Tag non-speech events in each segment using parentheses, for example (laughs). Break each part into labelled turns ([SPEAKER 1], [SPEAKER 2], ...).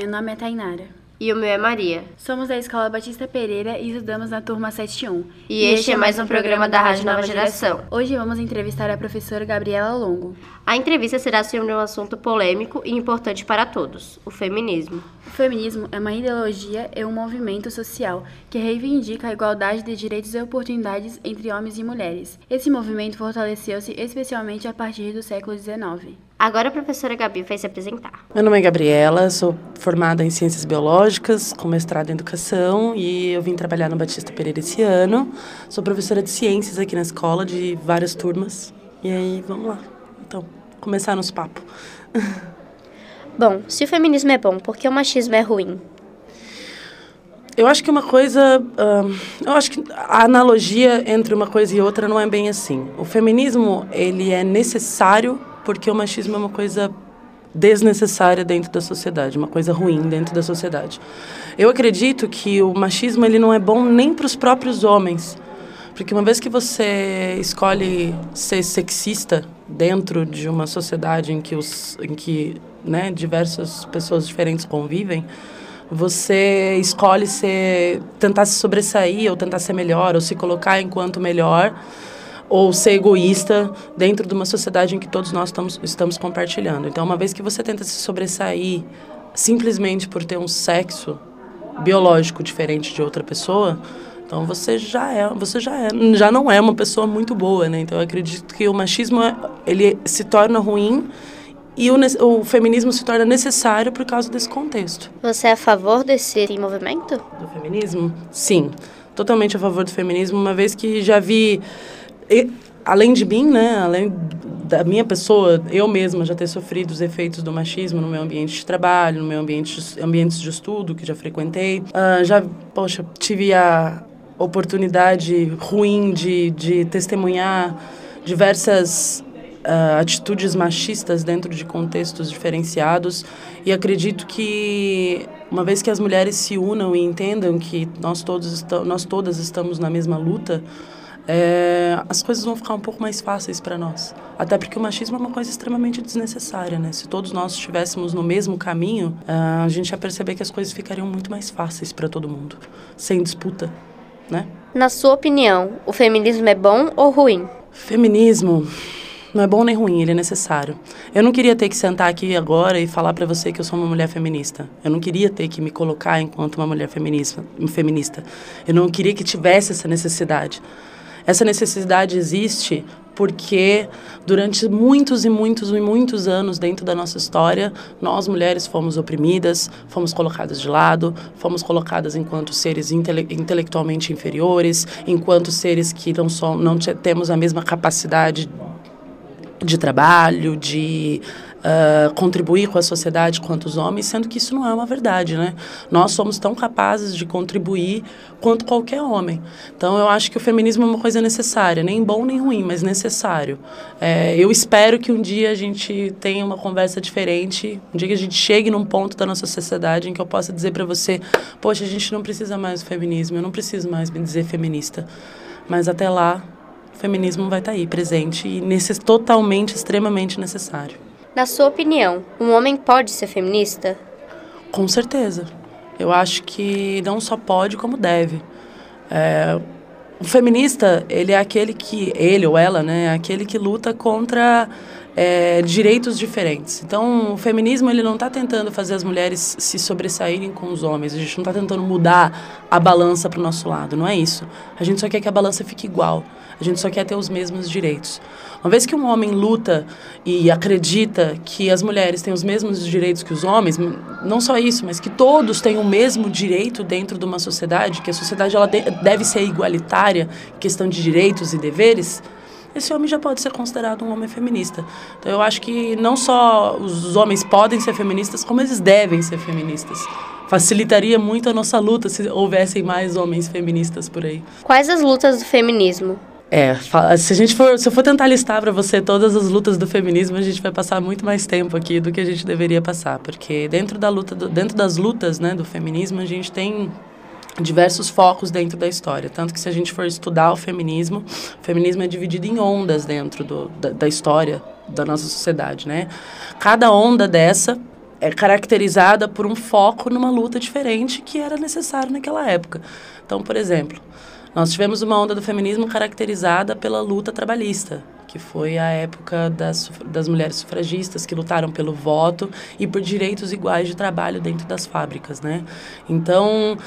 [SPEAKER 1] meu nome é Tainara.
[SPEAKER 2] E o meu é Maria.
[SPEAKER 1] Somos da Escola Batista Pereira e estudamos na turma 71.
[SPEAKER 2] E, este é mais um programa da Rádio Nova Geração.
[SPEAKER 1] Hoje vamos entrevistar a professora Gabriela Longo.
[SPEAKER 2] A entrevista será sobre um assunto polêmico e importante para todos: o feminismo.
[SPEAKER 1] O feminismo é uma ideologia e um movimento social que reivindica a igualdade de direitos e oportunidades entre homens e mulheres. Esse movimento fortaleceu-se especialmente a partir do século XIX.
[SPEAKER 2] Agora a professora Gabi vai se apresentar.
[SPEAKER 3] Meu nome é Gabriela, sou formada em Ciências Biológicas, com mestrado em Educação, e eu vim trabalhar no Batista Pereira esse ano. Sou professora de Ciências aqui na escola, de várias turmas. E aí, vamos lá. Então, começar nosso papo. (laughs)
[SPEAKER 2] Bom, se o feminismo é bom, por que o machismo é ruim?
[SPEAKER 3] Eu acho que uma coisa. Uh, eu acho que a analogia entre uma coisa e outra não é bem assim. O feminismo, ele é necessário porque o machismo é uma coisa desnecessária dentro da sociedade, uma coisa ruim dentro da sociedade. Eu acredito que o machismo ele não é bom nem para os próprios homens, porque uma vez que você escolhe ser sexista dentro de uma sociedade em que os em que né, diversas pessoas diferentes convivem, você escolhe ser tentar se sobressair ou tentar ser melhor ou se colocar enquanto melhor ou ser egoísta dentro de uma sociedade em que todos nós estamos, estamos compartilhando. Então, uma vez que você tenta se sobressair simplesmente por ter um sexo biológico diferente de outra pessoa, então você já é, você já é, já não é uma pessoa muito boa, né? Então eu acredito que o machismo ele se torna ruim e o, o, feminismo se torna necessário por causa desse contexto.
[SPEAKER 2] Você é a favor desse movimento?
[SPEAKER 3] Do feminismo? Sim, totalmente a favor do feminismo, uma vez que já vi e, além de mim, né, além da minha pessoa, eu mesma já ter sofrido os efeitos do machismo no meu ambiente de trabalho, no meu ambiente de, ambientes de estudo que já frequentei, uh, já, poxa, tive a oportunidade ruim de, de testemunhar diversas uh, atitudes machistas dentro de contextos diferenciados. E acredito que uma vez que as mulheres se unam e entendam que nós todos nós todas estamos na mesma luta é, as coisas vão ficar um pouco mais fáceis para nós. Até porque o machismo é uma coisa extremamente desnecessária, né? Se todos nós estivéssemos no mesmo caminho, a gente ia perceber que as coisas ficariam muito mais fáceis para todo mundo, sem disputa, né?
[SPEAKER 2] Na sua opinião, o feminismo é bom ou ruim?
[SPEAKER 3] Feminismo não é bom nem ruim, ele é necessário. Eu não queria ter que sentar aqui agora e falar para você que eu sou uma mulher feminista. Eu não queria ter que me colocar enquanto uma mulher feminista, feminista. Eu não queria que tivesse essa necessidade. Essa necessidade existe porque durante muitos e muitos e muitos anos dentro da nossa história, nós mulheres fomos oprimidas, fomos colocadas de lado, fomos colocadas enquanto seres intele intelectualmente inferiores, enquanto seres que não, só, não temos a mesma capacidade de trabalho, de uh, contribuir com a sociedade quanto os homens, sendo que isso não é uma verdade, né? Nós somos tão capazes de contribuir quanto qualquer homem. Então, eu acho que o feminismo é uma coisa necessária, nem bom nem ruim, mas necessário. É, eu espero que um dia a gente tenha uma conversa diferente, um dia que a gente chegue num ponto da nossa sociedade em que eu possa dizer para você, poxa, a gente não precisa mais do feminismo, eu não preciso mais me dizer feminista. Mas até lá, o feminismo vai estar tá aí, presente e nesse, totalmente, extremamente necessário.
[SPEAKER 2] Na sua opinião, um homem pode ser feminista?
[SPEAKER 3] Com certeza. Eu acho que não só pode, como deve. É, o feminista, ele é aquele que, ele ou ela, né, é aquele que luta contra é, direitos diferentes. Então, o feminismo ele não está tentando fazer as mulheres se sobressaírem com os homens. A gente não está tentando mudar a balança para o nosso lado. Não é isso. A gente só quer que a balança fique igual. A gente só quer ter os mesmos direitos. Uma vez que um homem luta e acredita que as mulheres têm os mesmos direitos que os homens, não só isso, mas que todos têm o mesmo direito dentro de uma sociedade, que a sociedade ela deve ser igualitária questão de direitos e deveres, esse homem já pode ser considerado um homem feminista. Então eu acho que não só os homens podem ser feministas, como eles devem ser feministas. Facilitaria muito a nossa luta se houvessem mais homens feministas por aí.
[SPEAKER 2] Quais as lutas do feminismo?
[SPEAKER 3] É, se a gente for, se eu for tentar listar para você todas as lutas do feminismo, a gente vai passar muito mais tempo aqui do que a gente deveria passar, porque dentro da luta, do, dentro das lutas, né, do feminismo, a gente tem diversos focos dentro da história, tanto que se a gente for estudar o feminismo, o feminismo é dividido em ondas dentro do, da, da história da nossa sociedade, né? Cada onda dessa é caracterizada por um foco numa luta diferente que era necessário naquela época. Então, por exemplo, nós tivemos uma onda do feminismo caracterizada pela luta trabalhista, que foi a época das, das mulheres sufragistas que lutaram pelo voto e por direitos iguais de trabalho dentro das fábricas, né? Então,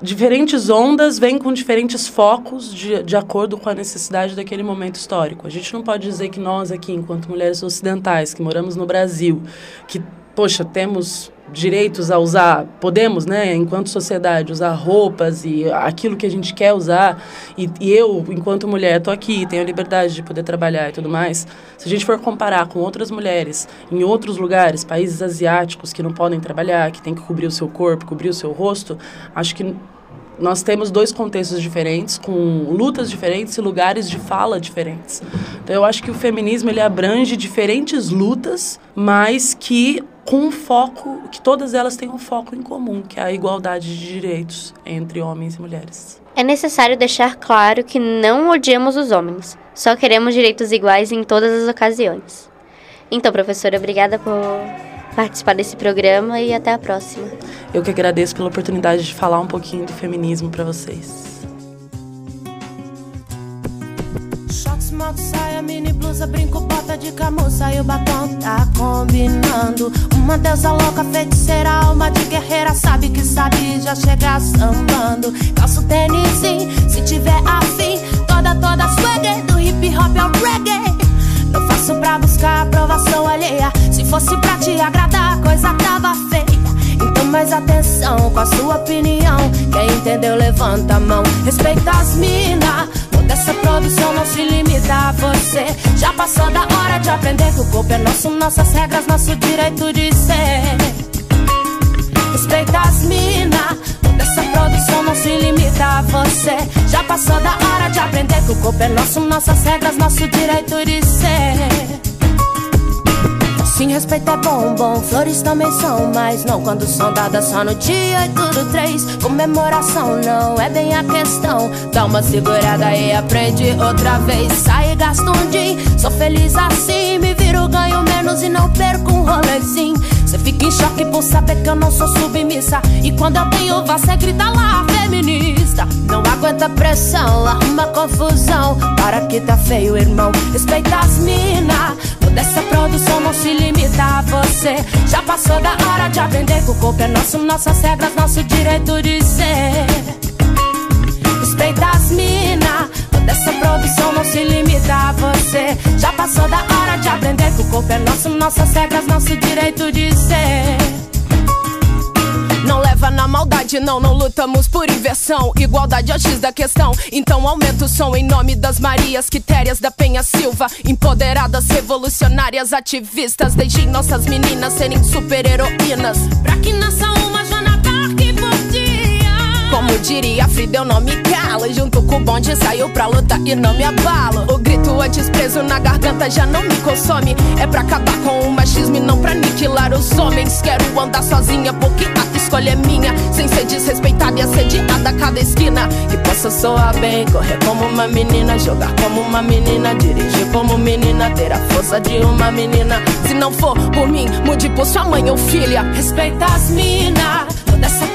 [SPEAKER 3] diferentes ondas vêm com diferentes focos de, de acordo com a necessidade daquele momento histórico. A gente não pode dizer que nós aqui, enquanto mulheres ocidentais, que moramos no Brasil, que, poxa, temos direitos a usar, podemos, né, enquanto sociedade, usar roupas e aquilo que a gente quer usar, e, e eu, enquanto mulher, estou aqui, tenho a liberdade de poder trabalhar e tudo mais. Se a gente for comparar com outras mulheres em outros lugares, países asiáticos que não podem trabalhar, que tem que cobrir o seu corpo, cobrir o seu rosto, acho que nós temos dois contextos diferentes, com lutas diferentes e lugares de fala diferentes. Então eu acho que o feminismo ele abrange diferentes lutas, mas que com um foco, que todas elas têm um foco em comum, que é a igualdade de direitos entre homens e mulheres.
[SPEAKER 2] É necessário deixar claro que não odiamos os homens, só queremos direitos iguais em todas as ocasiões. Então, professora, obrigada por participar desse programa e até a próxima.
[SPEAKER 3] Eu que agradeço pela oportunidade de falar um pouquinho de feminismo para vocês.
[SPEAKER 4] moto, saia, mini blusa, brinco, bota de camurça e o batom tá combinando. Uma deusa louca, feiticeira, alma de guerreira, sabe que sabe já chega sambando. Calço tênis, se tiver afim, toda, toda swagger, do hip hop ao reggae. Faço pra buscar aprovação alheia. Se fosse pra te agradar, a coisa tava feia. Então mais atenção com a sua opinião. Quem entendeu, levanta a mão. Respeita as minas. Toda essa produção não se limita a você. Já passou da hora de aprender que o corpo é nosso, nossas regras, nosso direito de ser. Respeita as minas. De aprender que o corpo é nosso, nossas regras, nosso direito de ser. Sim, respeito é bom, bom, flores também são, mas não quando são dadas só no dia 8 do 3. Comemoração não é bem a questão. Dá uma segurada e aprende outra vez. Sai e um dia, sou feliz assim. Me viro, ganho menos e não perco um rolezinho. Cê fica em choque por saber que eu não sou submissa. E quando eu tenho, você grita lá, feminista. Não aguenta pressão, arruma confusão. Para que tá feio, irmão. Respeita as mina. Toda essa produção não se limita a você. Já passou da hora de aprender que o corpo é nosso, nossas regras, nosso direito de ser. Respeita as mina. Toda essa produção não se limita a você. Já passou da hora de aprender corpo é nosso, nossas regras, nosso direito de ser. Não leva na maldade, não, não lutamos por inversão. Igualdade é o X da questão. Então aumenta o som em nome das Marias Quitérias da Penha Silva. Empoderadas, revolucionárias, ativistas. Deixem nossas meninas serem super-heroínas. Pra que nasça Como diria Frida, eu não me calo. Junto com o bonde saiu pra lutar e não me abalo. O grito antes preso na garganta já não me consome. É pra acabar com o machismo e não pra aniquilar os homens. Quero andar sozinha porque a escolha é minha. Sem ser desrespeitada e assediada a cada esquina. Que possa soar bem, correr como uma menina, jogar como uma menina, dirigir como menina, ter a força de uma menina. Se não for por mim, mude por sua mãe ou filha. Respeita as minas. Toda essa